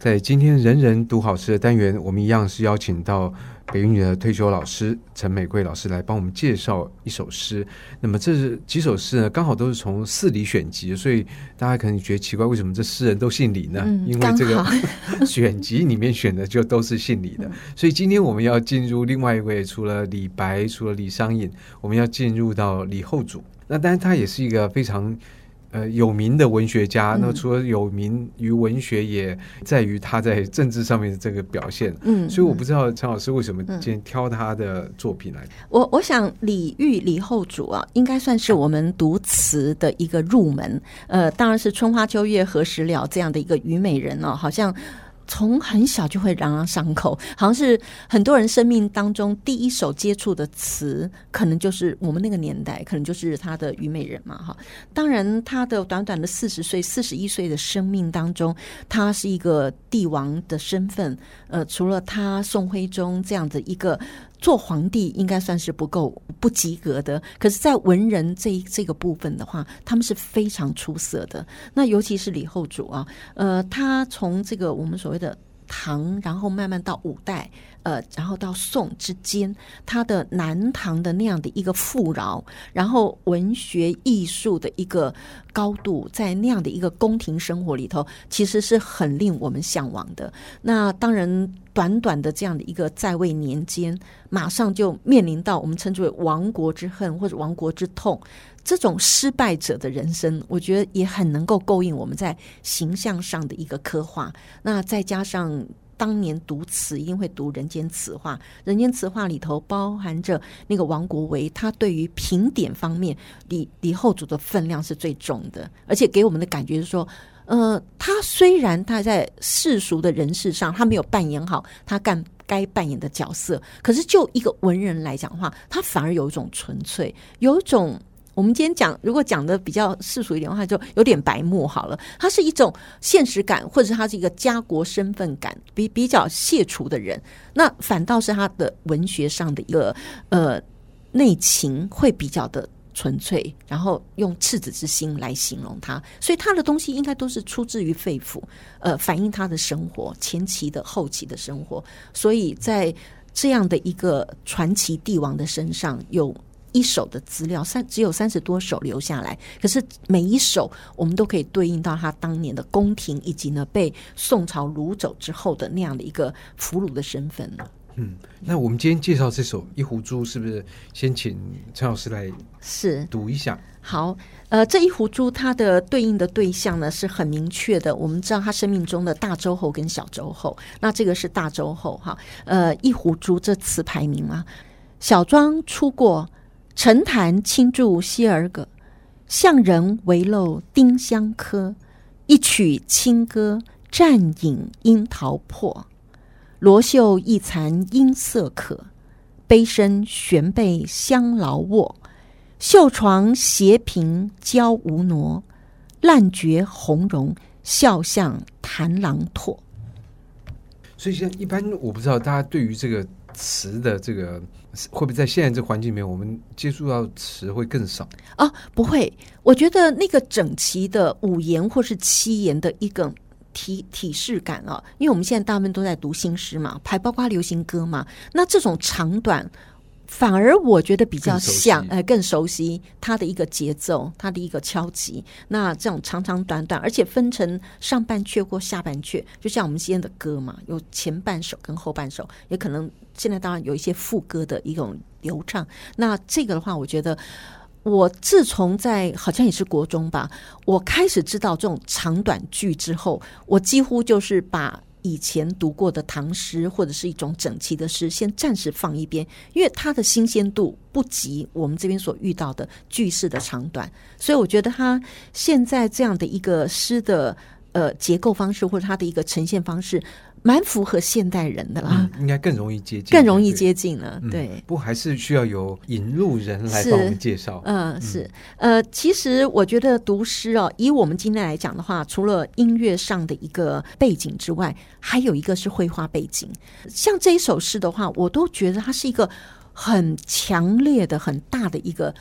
在今天人人读好诗的单元，我们一样是邀请到北语女的退休老师陈美桂老师来帮我们介绍一首诗。那么这是几首诗呢？刚好都是从四里选集，所以大家可能觉得奇怪，为什么这诗人都姓李呢？嗯、因为这个 选集里面选的就都是姓李的。所以今天我们要进入另外一位，除了李白，除了李商隐，我们要进入到李后主。那当然他也是一个非常。呃，有名的文学家，那除了有名于文学，也在于他在政治上面的这个表现。嗯，所以我不知道陈老师为什么今天挑他的作品来。我我想李煜、李后主啊，应该算是我们读词的一个入门。呃，当然是春花秋月何时了这样的一个虞美人哦，好像。从很小就会朗朗上口，好像是很多人生命当中第一首接触的词，可能就是我们那个年代，可能就是他的《虞美人》嘛，哈。当然，他的短短的四十岁、四十一岁的生命当中，他是一个帝王的身份。呃，除了他宋徽宗这样的一个。做皇帝应该算是不够不及格的，可是，在文人这一这个部分的话，他们是非常出色的。那尤其是李后主啊，呃，他从这个我们所谓的唐，然后慢慢到五代。呃，然后到宋之间，他的南唐的那样的一个富饶，然后文学艺术的一个高度，在那样的一个宫廷生活里头，其实是很令我们向往的。那当然，短短的这样的一个在位年间，马上就面临到我们称之为亡国之恨或者亡国之痛，这种失败者的人生，我觉得也很能够勾引我们在形象上的一个刻画。那再加上。当年读词一定会读《人间词话》，《人间词话》里头包含着那个王国维，他对于评点方面，李李后主的分量是最重的，而且给我们的感觉是说，呃，他虽然他在世俗的人事上他没有扮演好他干该扮演的角色，可是就一个文人来讲的话，他反而有一种纯粹，有一种。我们今天讲，如果讲的比较世俗一点的话，就有点白目好了。它是一种现实感，或者是他是一个家国身份感，比比较卸除的人。那反倒是他的文学上的一个呃内情会比较的纯粹，然后用赤子之心来形容他。所以他的东西应该都是出自于肺腑，呃，反映他的生活前期的、后期的生活。所以在这样的一个传奇帝王的身上有。一首的资料三只有三十多首留下来，可是每一首我们都可以对应到他当年的宫廷，以及呢被宋朝掳走之后的那样的一个俘虏的身份。嗯，那我们今天介绍这首《一壶珠》，是不是先请陈老师来是读一下？好，呃，这一壶珠它的对应的对象呢是很明确的，我们知道他生命中的大周后跟小周后，那这个是大周后哈。呃，一壶珠这词牌名嘛，小庄出过。沉潭轻注西儿阁，向人围漏丁香柯。一曲清歌，暂饮樱桃破。罗袖一残音色可，杯深悬被香劳卧。绣床斜屏娇无挪，烂绝红容笑向弹郎唾。所以，现在一般我不知道大家对于这个词的这个。会不会在现在这环境里面，我们接触到词会更少啊、哦？不会，我觉得那个整齐的五言或是七言的一个体体式感啊，因为我们现在大部分都在读新诗嘛，还包括流行歌嘛，那这种长短。反而我觉得比较像，呃，更熟悉它的一个节奏，它的一个敲击。那这种长长短短，而且分成上半阙或下半阙，就像我们今天的歌嘛，有前半首跟后半首，也可能现在当然有一些副歌的一种流畅。那这个的话，我觉得我自从在好像也是国中吧，我开始知道这种长短句之后，我几乎就是把。以前读过的唐诗或者是一种整齐的诗，先暂时放一边，因为它的新鲜度不及我们这边所遇到的句式的长短，所以我觉得它现在这样的一个诗的呃结构方式或者它的一个呈现方式。蛮符合现代人的啦，嗯、应该更容易接近，更容易接近了。对，嗯、不过还是需要有引路人来帮我们介绍。嗯，嗯是呃，其实我觉得读诗哦，以我们今天来讲的话，除了音乐上的一个背景之外，还有一个是绘画背景。像这一首诗的话，我都觉得它是一个很强烈的、很大的一个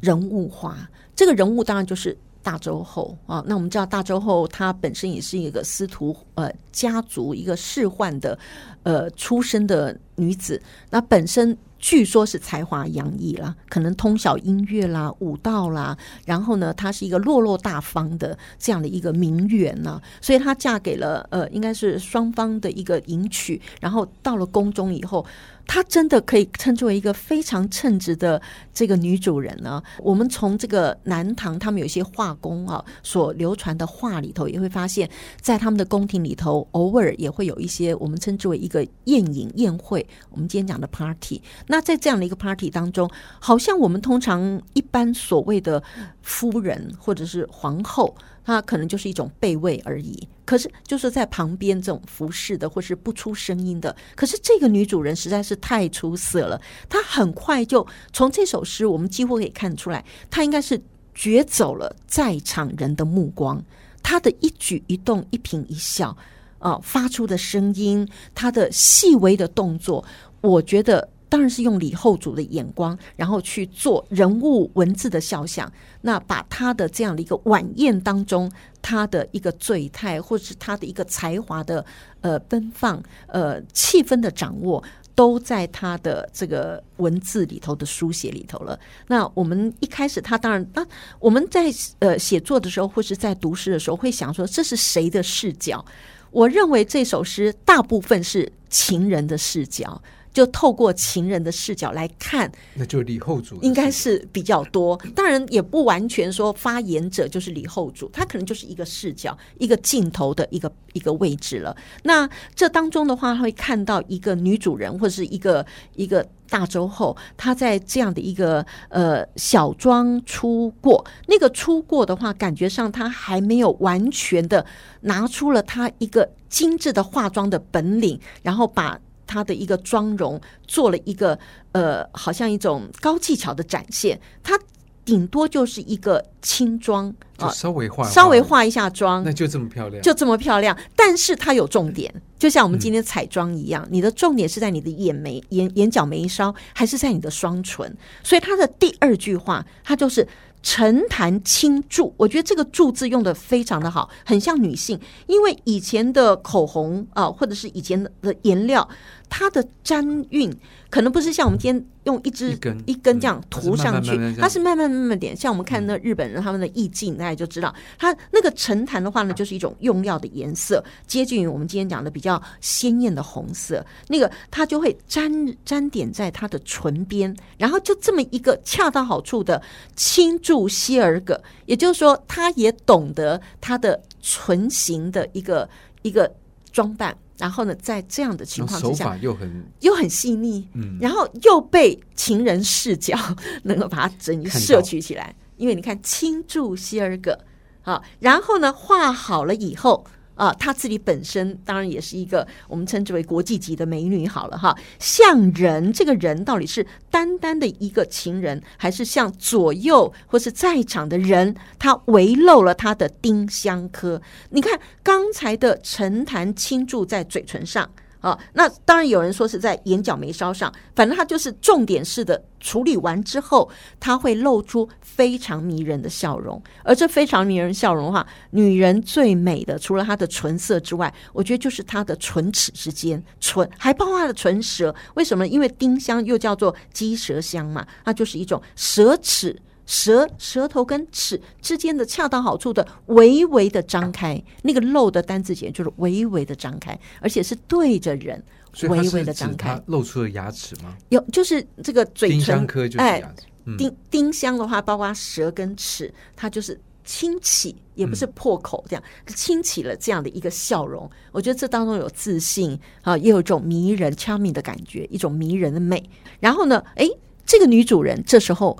人物画。这个人物当然就是。大周后啊。那我们知道大周后她本身也是一个司徒呃家族一个仕宦的呃出身的女子，那本身。据说是才华洋溢啦，可能通晓音乐啦、舞蹈啦，然后呢，她是一个落落大方的这样的一个名媛呢，所以她嫁给了呃，应该是双方的一个迎娶，然后到了宫中以后。她真的可以称作为一个非常称职的这个女主人呢。我们从这个南唐他们有一些画工啊所流传的画里头，也会发现，在他们的宫廷里头，偶尔也会有一些我们称之为一个宴饮宴会。我们今天讲的 party，那在这样的一个 party 当中，好像我们通常一般所谓的夫人或者是皇后。他可能就是一种备位而已，可是就是在旁边这种服侍的，或是不出声音的。可是这个女主人实在是太出色了，她很快就从这首诗，我们几乎可以看出来，她应该是攫走了在场人的目光。她的一举一动、一颦一笑，啊，发出的声音，她的细微的动作，我觉得。当然是用李后主的眼光，然后去做人物文字的肖像。那把他的这样的一个晚宴当中，他的一个醉态，或者是他的一个才华的呃奔放，呃气氛的掌握，都在他的这个文字里头的书写里头了。那我们一开始，他当然，那我们在呃写作的时候，或是在读诗的时候，会想说这是谁的视角？我认为这首诗大部分是情人的视角。就透过情人的视角来看，那就李后主应该是比较多。当然也不完全说发言者就是李后主，他可能就是一个视角、一个镜头的一个一个位置了。那这当中的话，会看到一个女主人或者是一个一个大周后，她在这样的一个呃小庄出过。那个出过的话，感觉上她还没有完全的拿出了她一个精致的化妆的本领，然后把。她的一个妆容做了一个呃，好像一种高技巧的展现。她顶多就是一个轻妆啊，稍微化稍微化一下妆，那就这么漂亮，就这么漂亮。但是它有重点，就像我们今天彩妆一样，嗯、你的重点是在你的眼眉、眼眼角眉梢，还是在你的双唇？所以它的第二句话，它就是。沉檀轻注，我觉得这个“注”字用的非常的好，很像女性。因为以前的口红啊，或者是以前的颜料，它的沾晕可能不是像我们今天用一支一根这样涂上去，它是慢慢慢慢点。像我们看那日本人他们的意境，大家就知道，它那个沉檀的话呢，就是一种用料的颜色，接近于我们今天讲的比较鲜艳的红色。那个它就会沾沾点在它的唇边，然后就这么一个恰到好处的轻。注希尔葛，也就是说，他也懂得他的唇形的一个一个装扮，然后呢，在这样的情况之下，手法又很又很细腻，嗯，然后又被情人视角 能够把它整摄取起来，因为你看倾注希尔格，好，然后呢，画好了以后。啊，她自己本身当然也是一个我们称之为国际级的美女，好了哈。像人，这个人到底是单单的一个情人，还是像左右或是在场的人，他围漏了他的丁香科？你看刚才的陈檀倾注在嘴唇上。啊，那当然有人说是在眼角眉梢上，反正它就是重点式的处理完之后，它会露出非常迷人的笑容。而这非常迷人笑容的话，女人最美的除了她的唇色之外，我觉得就是她的唇齿之间，唇还包括她的唇舌。为什么？因为丁香又叫做鸡舌香嘛，它就是一种舌齿。舌舌头跟齿之间的恰到好处的微微的张开，那个露的单字节就是微微的张开，而且是对着人微微的张开，露出了牙齿吗？有，就是这个嘴唇。丁香科就是牙齿。哎，丁丁香的话，包括舌跟齿，它就是轻启，也不是破口这样，轻启了这样的一个笑容。我觉得这当中有自信啊，也有一种迷人、charming 的感觉，一种迷人的美。然后呢，哎，这个女主人这时候。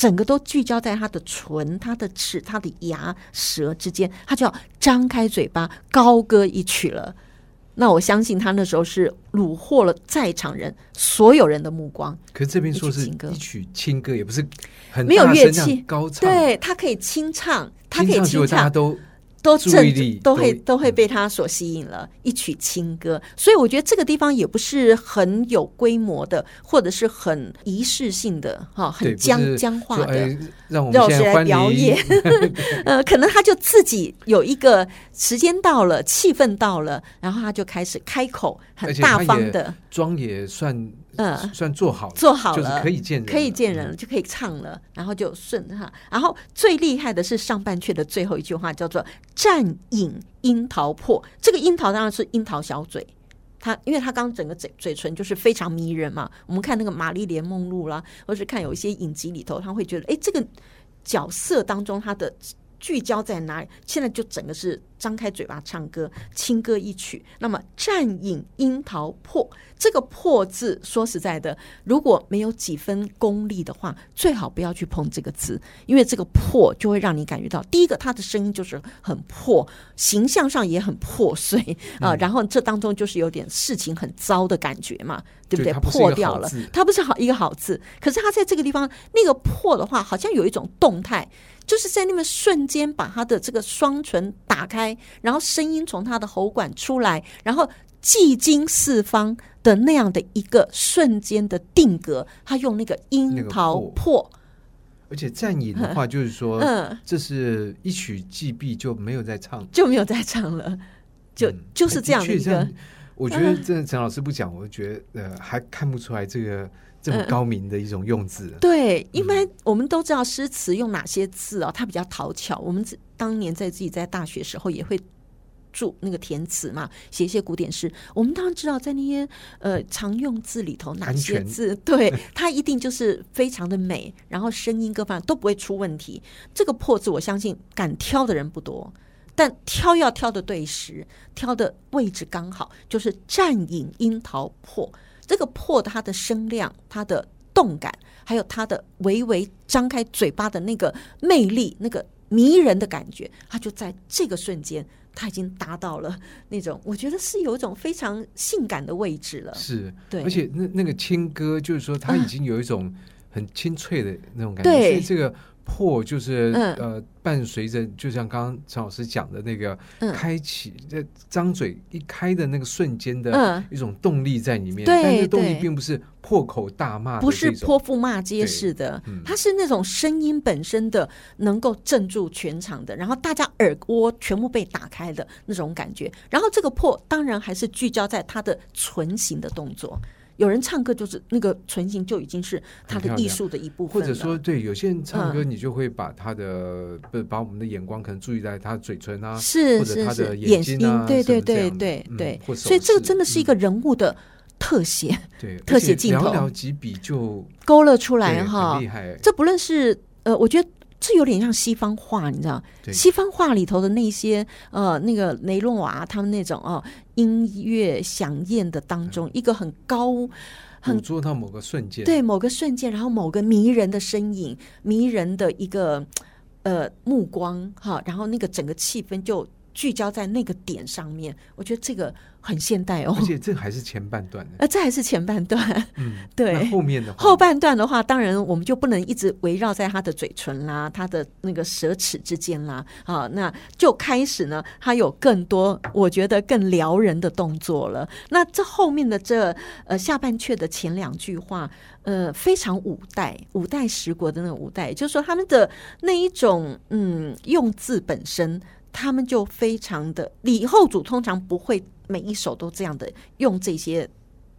整个都聚焦在他的唇、他的齿、他的牙、舌之间，他就要张开嘴巴高歌一曲了。那我相信他那时候是虏获了在场人所有人的目光。可是这边说是一曲轻歌，也不是很没有乐器高唱，对，他可以清唱，他可以清唱，大家都都正都会都会被他所吸引了，一曲清歌。所以我觉得这个地方也不是很有规模的，或者是很仪式性的，哈，很僵僵化的，让我们现在来表演。呃，可能他就自己有一个时间到了，气氛到了，然后他就开始开口，很大方的，妆也算。嗯，算做好了，做好了，就是可以见人，可以见人了，就可以唱了，然后就顺哈。然后最厉害的是上半阙的最后一句话，叫做“战饮樱桃破”。这个樱桃当然是樱桃小嘴，他因为他刚整个嘴嘴唇就是非常迷人嘛。我们看那个《玛丽莲梦露》啦，或是看有一些影集里头，他会觉得，哎，这个角色当中他的。聚焦在哪里？现在就整个是张开嘴巴唱歌，轻歌一曲。那么“战影樱桃破”这个“破”字，说实在的，如果没有几分功力的话，最好不要去碰这个字，因为这个“破”就会让你感觉到，第一个，他的声音就是很破，形象上也很破碎啊、呃。然后这当中就是有点事情很糟的感觉嘛，对不对？破掉了，它不是好一个好字，可是它在这个地方那个“破”的话，好像有一种动态。就是在那么瞬间，把他的这个双唇打开，然后声音从他的喉管出来，然后寂经四方的那样的一个瞬间的定格。他用那个樱桃破，破，而且战饮的话，就是说，嗯，这是一曲既毕，就没有再唱，就没有再唱了，就、嗯、就是这样的一个。我觉得真的陈老师不讲，我觉得呃还看不出来这个。这么高明的一种用字，嗯，对，因为我们都知道诗词用哪些字啊，它比较讨巧。我们当年在自己在大学时候也会注那个填词嘛，写一些古典诗。我们当然知道在那些呃常用字里头哪些字，对，它一定就是非常的美，然后声音各方面都不会出问题。这个破字，我相信敢挑的人不多，但挑要挑的对时，挑的位置刚好，就是战饮樱桃破。这个破它的声量、它的动感，还有它的微微张开嘴巴的那个魅力、那个迷人的感觉，它就在这个瞬间，它已经达到了那种，我觉得是有一种非常性感的位置了。是，对，而且那那个轻歌，就是说它已经有一种很清脆的那种感觉，所以这个。破就是、嗯、呃，伴随着就像刚刚陈老师讲的那个开启，这、嗯、张嘴一开的那个瞬间的一种动力在里面，嗯、但是动力并不是破口大骂，不是泼妇骂街式的，它是那种声音本身的能够镇住全场的，然后大家耳蜗全部被打开的那种感觉，然后这个破当然还是聚焦在它的唇形的动作。有人唱歌就是那个唇形就已经是他的艺术的一部分，或者说对有些人唱歌，你就会把他的不、嗯、把我们的眼光可能注意在他的嘴唇啊，是或者他的眼睛啊，对对对对对，所以这个真的是一个人物的特写，对、嗯、特写镜头，寥寥几笔就勾勒出来哈，厉害。这不论是呃，我觉得。这有点像西方画，你知道？西方画里头的那些呃，那个雷诺瓦他们那种哦，音乐响艳的当中，嗯、一个很高，很捕捉到某个瞬间，对某个瞬间，然后某个迷人的身影，迷人的一个呃目光哈，然后那个整个气氛就聚焦在那个点上面，我觉得这个。很现代哦，而且这还是前半段呃，这还是前半段，嗯，对。后面的话后半段的话，当然我们就不能一直围绕在他的嘴唇啦，他的那个舌齿之间啦，啊，那就开始呢，他有更多我觉得更撩人的动作了。那这后面的这呃下半阙的前两句话，呃，非常五代五代十国的那个五代，就是说他们的那一种嗯用字本身，他们就非常的李后主通常不会。每一首都这样的用这些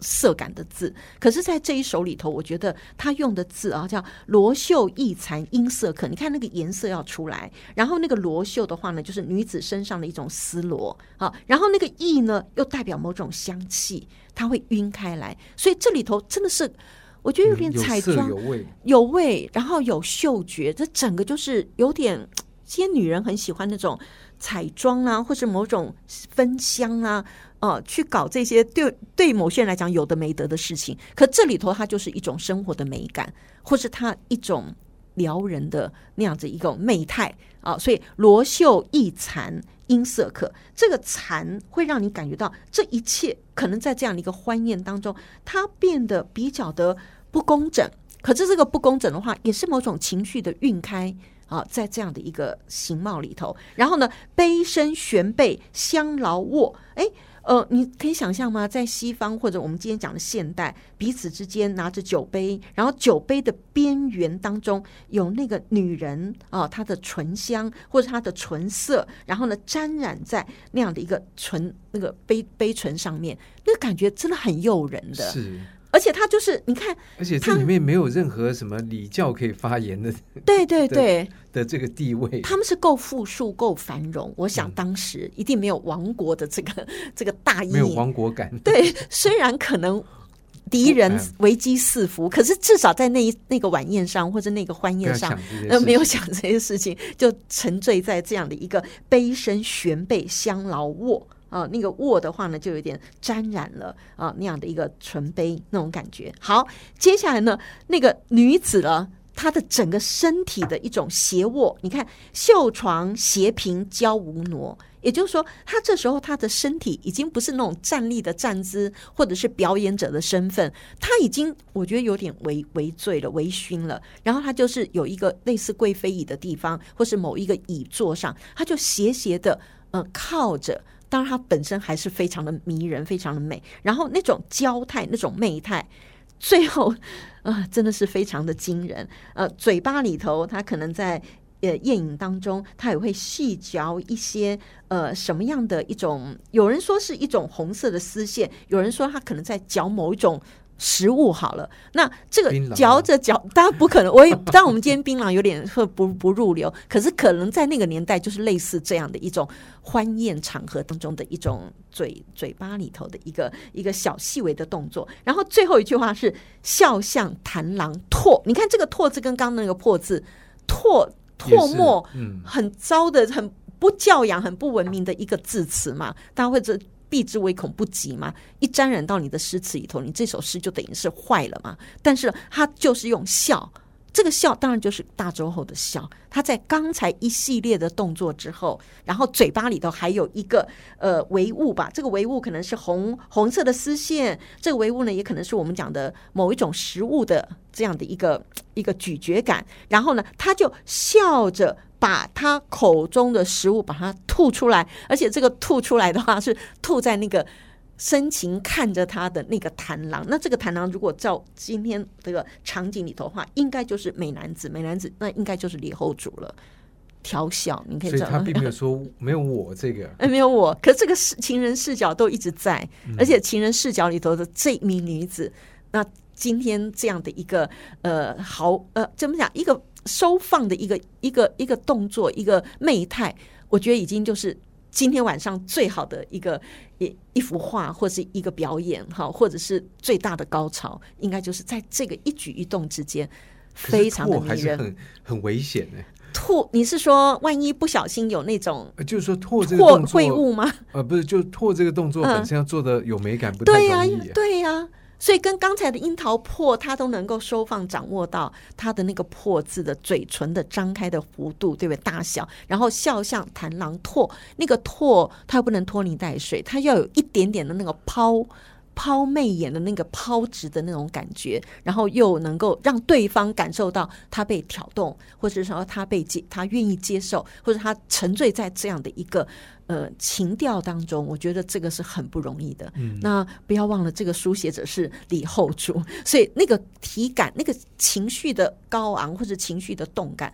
色感的字，可是，在这一首里头，我觉得他用的字啊，叫罗袖异残音色可。你看那个颜色要出来，然后那个罗袖的话呢，就是女子身上的一种丝罗啊，然后那个异呢，又代表某种香气，它会晕开来。所以这里头真的是，我觉得有点彩妆，有味，有味，然后有嗅觉，这整个就是有点，这些女人很喜欢那种。彩妆啊，或是某种芬香啊，呃，去搞这些对对某些人来讲有的没得的事情。可这里头它就是一种生活的美感，或是它一种撩人的那样子一种媚态啊。所以罗秀一残音色可，这个蚕会让你感觉到这一切可能在这样的一个欢宴当中，它变得比较的不工整。可是这个不工整的话，也是某种情绪的晕开。啊，在这样的一个形貌里头，然后呢，杯身悬背相劳握，哎。呃，你可以想象吗？在西方或者我们今天讲的现代，彼此之间拿着酒杯，然后酒杯的边缘当中有那个女人啊、她的唇香或者她的唇色，然后呢沾染在那样的一个唇那个杯杯唇上面，那感觉真的很诱人的。是。而且他就是你看，而且这里面没有任何什么礼教可以发言的，对 对对的，的这个地位，他们是够富庶、够繁荣。我想当时一定没有亡国的这个、嗯、这个大义，没有亡国感。对，虽然可能敌人危机四伏，可是至少在那一那个晚宴上或者那个欢宴上，呃，没有想这些事情，就沉醉在这样的一个杯身悬背相劳握。啊，那个握的话呢，就有点沾染了啊，那样的一个唇杯那种感觉。好，接下来呢，那个女子呢，她的整个身体的一种斜卧，你看绣床斜平娇无挪，也就是说，她这时候她的身体已经不是那种站立的站姿，或者是表演者的身份，她已经我觉得有点微微醉了，微醺了。然后她就是有一个类似贵妃椅的地方，或是某一个椅座上，她就斜斜的呃靠着。当然，它本身还是非常的迷人，非常的美。然后那种娇态，那种媚态，最后啊、呃，真的是非常的惊人。呃，嘴巴里头，她可能在呃宴饮当中，她也会细嚼一些呃什么样的一种？有人说是一种红色的丝线，有人说她可能在嚼某一种。食物好了，那这个嚼着嚼，当然不可能。我也 当然，我们今天槟榔有点会不不入流，可是可能在那个年代，就是类似这样的一种欢宴场合当中的一种嘴嘴巴里头的一个一个小细微的动作。然后最后一句话是“笑向弹郎唾”，你看这个“唾”字跟刚刚那个“破”字，唾唾沫，很糟的、很不教养、很不文明的一个字词嘛，大家会这。避之唯恐不及嘛，一沾染到你的诗词里头，你这首诗就等于是坏了嘛。但是他就是用笑，这个笑当然就是大周后的笑。他在刚才一系列的动作之后，然后嘴巴里头还有一个呃微物吧，这个微物可能是红红色的丝线，这个微物呢也可能是我们讲的某一种食物的这样的一个一个咀嚼感。然后呢，他就笑着。把他口中的食物把它吐出来，而且这个吐出来的话是吐在那个深情看着他的那个弹郎。那这个弹郎如果照今天这个场景里头的话，应该就是美男子，美男子那应该就是李后主了。调笑，你可以所以他并没有说没有我这个，哎，没有我。可是这个视情人视角都一直在，而且情人视角里头的这名女子，那今天这样的一个呃，好呃，怎么讲一个。收放的一个一个一个动作，一个媚态，我觉得已经就是今天晚上最好的一个一一幅画，或是一个表演，哈，或者是最大的高潮，应该就是在这个一举一动之间，非常的迷人，很很危险呢。吐，你是说万一不小心有那种，就是说唾这个动作秽物吗？呃，不是，就唾这个动作本身要做的有美感，不太容易。对呀，对呀。所以跟刚才的樱桃破，它都能够收放、掌握到它的那个破字的嘴唇的张开的弧度，对不对？大小，然后笑像弹郎拓，那个拓它又不能拖泥带水，它要有一点点的那个抛。抛媚眼的那个抛掷的那种感觉，然后又能够让对方感受到他被挑动，或者说他被接，他愿意接受，或者他沉醉在这样的一个呃情调当中。我觉得这个是很不容易的。嗯，那不要忘了，这个书写者是李后主，所以那个体感、那个情绪的高昂或者情绪的动感。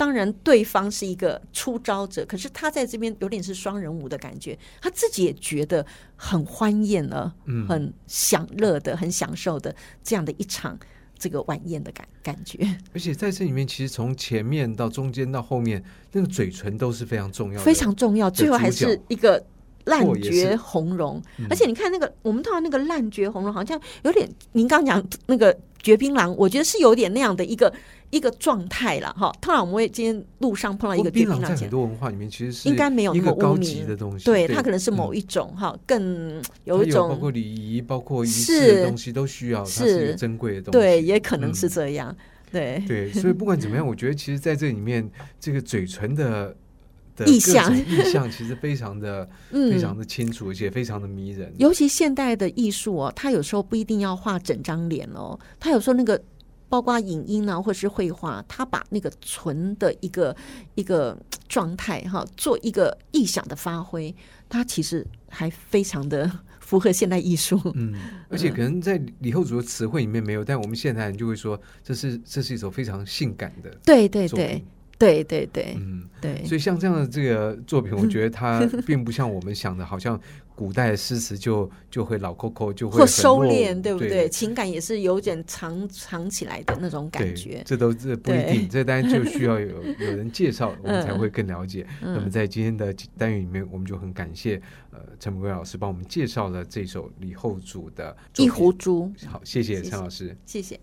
当然，对方是一个出招者，可是他在这边有点是双人舞的感觉，他自己也觉得很欢宴了，嗯，很享乐的，很享受的这样的一场这个晚宴的感感觉。而且在这里面，其实从前面到中间到后面，那个嘴唇都是非常重要的，非常重要。最后还是一个烂绝红容，而且你看那个我们通常那个烂绝红容，好像有点您刚讲那个绝槟榔，我觉得是有点那样的一个。一个状态了哈，通常我们会今天路上碰到一个槟榔，在很多文化里面其实是应该没有那么高级的东西，对，它可能是某一种哈，更有一种包括礼仪、包括仪式的东西都需要，它是珍贵的东西，对，也可能是这样，对。对，所以不管怎么样，我觉得其实在这里面，这个嘴唇的意象意象其实非常的 非常的清楚，而且非常的迷人。尤其现代的艺术哦，它有时候不一定要画整张脸哦，它有时候那个。包括影音呢，或是绘画，它把那个纯的一个一个状态哈，做一个意象的发挥，它其实还非常的 符合现代艺术。嗯，而且可能在李后主的词汇里面没有，但我们现代人就会说，这是这是一首非常性感的。对对对。对对对，嗯，对，所以像这样的这个作品，我觉得它 并不像我们想的，好像古代诗词就就会老扣扣，就会或收敛，对不对？情感也是有点藏藏起来的那种感觉。这都这不一定，这当然就需要有有人介绍，我们 才会更了解。那么在今天的单元里面，我们就很感谢呃陈宝贵老师帮我们介绍了这首李后主的《一壶猪》。好，谢谢陈老师，谢谢。